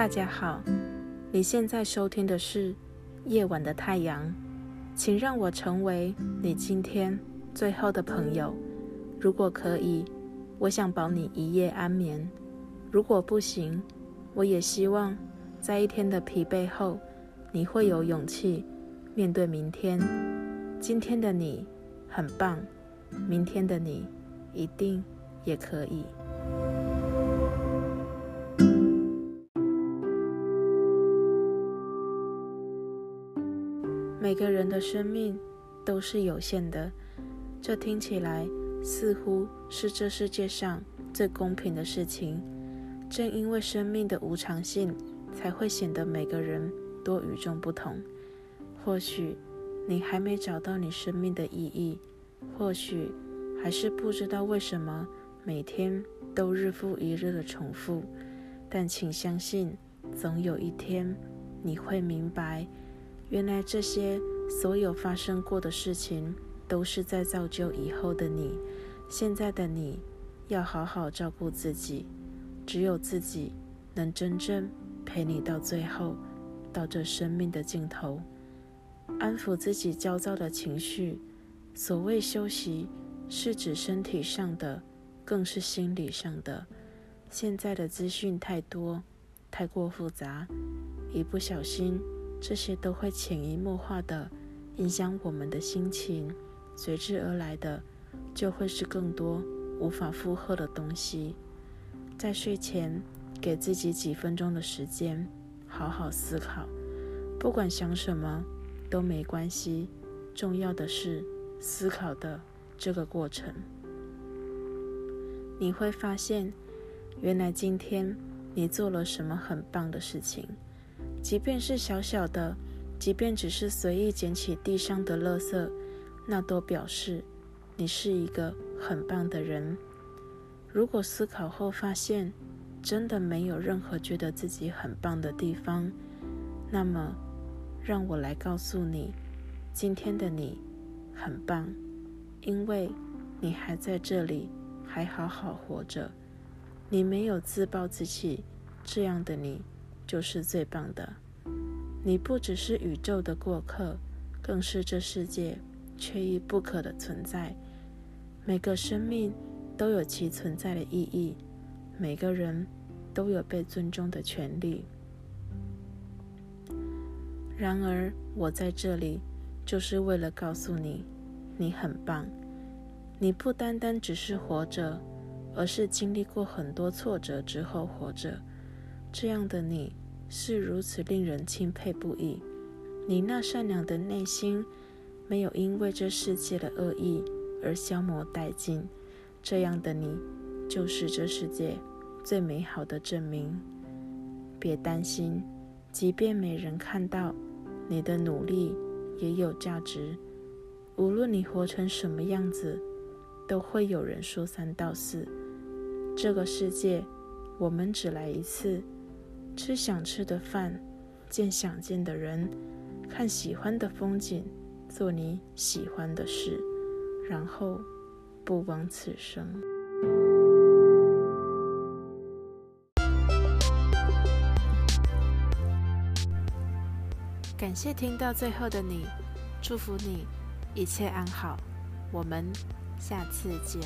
大家好，你现在收听的是《夜晚的太阳》，请让我成为你今天最后的朋友。如果可以，我想保你一夜安眠；如果不行，我也希望在一天的疲惫后，你会有勇气面对明天。今天的你很棒，明天的你一定也可以。每个人的生命都是有限的，这听起来似乎是这世界上最公平的事情。正因为生命的无常性，才会显得每个人都与众不同。或许你还没找到你生命的意义，或许还是不知道为什么每天都日复一日的重复。但请相信，总有一天你会明白。原来这些所有发生过的事情，都是在造就以后的你。现在的你，要好好照顾自己。只有自己能真正陪你到最后，到这生命的尽头，安抚自己焦躁的情绪。所谓休息，是指身体上的，更是心理上的。现在的资讯太多，太过复杂，一不小心。这些都会潜移默化地影响我们的心情，随之而来的就会是更多无法负荷的东西。在睡前给自己几分钟的时间，好好思考，不管想什么都没关系，重要的是思考的这个过程。你会发现，原来今天你做了什么很棒的事情。即便是小小的，即便只是随意捡起地上的垃圾，那都表示你是一个很棒的人。如果思考后发现真的没有任何觉得自己很棒的地方，那么让我来告诉你，今天的你很棒，因为你还在这里，还好好活着。你没有自暴自弃，这样的你。就是最棒的。你不只是宇宙的过客，更是这世界缺一不可的存在。每个生命都有其存在的意义，每个人都有被尊重的权利。然而，我在这里就是为了告诉你，你很棒。你不单单只是活着，而是经历过很多挫折之后活着。这样的你。是如此令人钦佩不已。你那善良的内心，没有因为这世界的恶意而消磨殆尽。这样的你，就是这世界最美好的证明。别担心，即便没人看到，你的努力也有价值。无论你活成什么样子，都会有人说三道四。这个世界，我们只来一次。吃想吃的饭，见想见的人，看喜欢的风景，做你喜欢的事，然后不枉此生。感谢听到最后的你，祝福你一切安好，我们下次见。